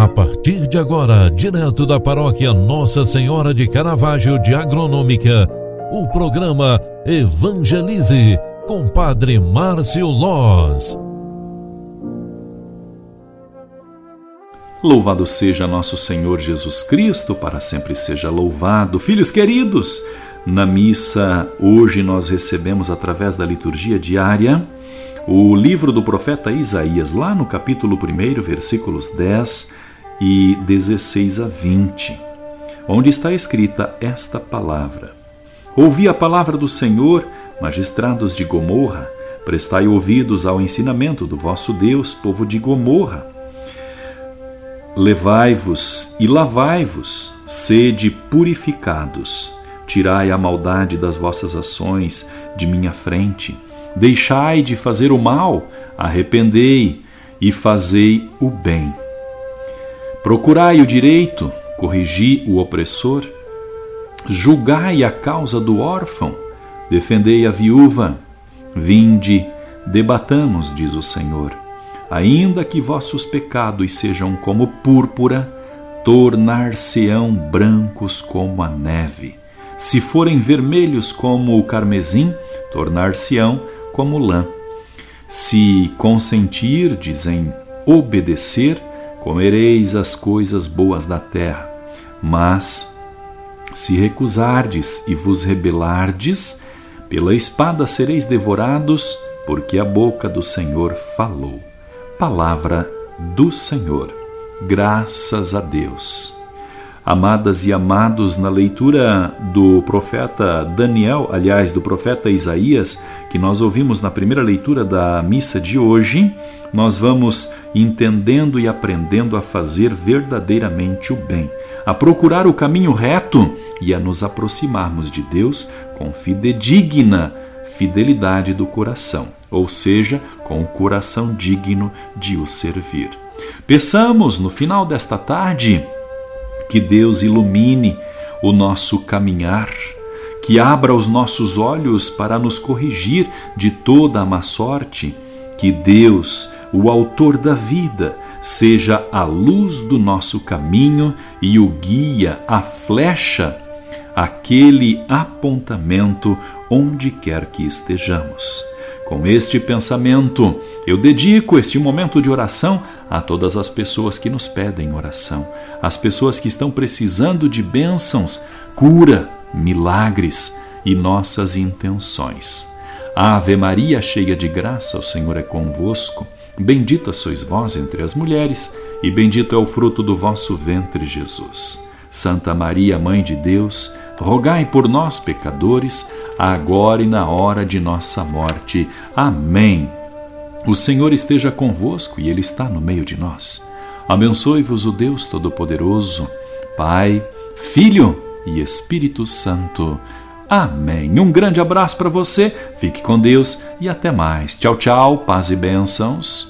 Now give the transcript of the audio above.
A partir de agora, direto da paróquia Nossa Senhora de Caravaggio de Agronômica, o programa Evangelize com Padre Márcio Loz. Louvado seja nosso Senhor Jesus Cristo, para sempre seja louvado. Filhos queridos, na missa hoje nós recebemos através da liturgia diária o livro do profeta Isaías, lá no capítulo 1, versículos 10 e 16 a 20, onde está escrita esta palavra: Ouvi a palavra do Senhor, magistrados de Gomorra, prestai ouvidos ao ensinamento do vosso Deus, povo de Gomorra. Levai-vos e lavai-vos, sede purificados. Tirai a maldade das vossas ações de minha frente. Deixai de fazer o mal, arrependei e fazei o bem. Procurai o direito, corrigi o opressor, julgai a causa do órfão, defendei a viúva. Vinde, debatamos, diz o Senhor. Ainda que vossos pecados sejam como púrpura, tornar-se-ão brancos como a neve. Se forem vermelhos como o carmesim, tornar-se-ão como lã. Se consentirdes em obedecer, comereis as coisas boas da terra. Mas, se recusardes e vos rebelardes, pela espada sereis devorados, porque a boca do Senhor falou. Palavra do Senhor. Graças a Deus. Amadas e amados, na leitura do profeta Daniel, aliás, do profeta Isaías, que nós ouvimos na primeira leitura da missa de hoje, nós vamos entendendo e aprendendo a fazer verdadeiramente o bem, a procurar o caminho reto e a nos aproximarmos de Deus com fidedigna fidelidade do coração, ou seja, com o coração digno de o servir. Peçamos no final desta tarde que Deus ilumine o nosso caminhar, que abra os nossos olhos para nos corrigir de toda a má sorte, que Deus, o Autor da vida, seja a luz do nosso caminho e o guia, a flecha, aquele apontamento onde quer que estejamos. Com este pensamento, eu dedico este momento de oração a todas as pessoas que nos pedem oração, as pessoas que estão precisando de bênçãos, cura, milagres e nossas intenções. Ave Maria, cheia de graça, o Senhor é convosco. Bendita sois vós entre as mulheres, e bendito é o fruto do vosso ventre, Jesus. Santa Maria, Mãe de Deus, rogai por nós, pecadores, agora e na hora de nossa morte. Amém. O Senhor esteja convosco e Ele está no meio de nós. Abençoe-vos o Deus Todo-Poderoso, Pai, Filho e Espírito Santo. Amém. Um grande abraço para você, fique com Deus e até mais. Tchau, tchau, paz e bênçãos.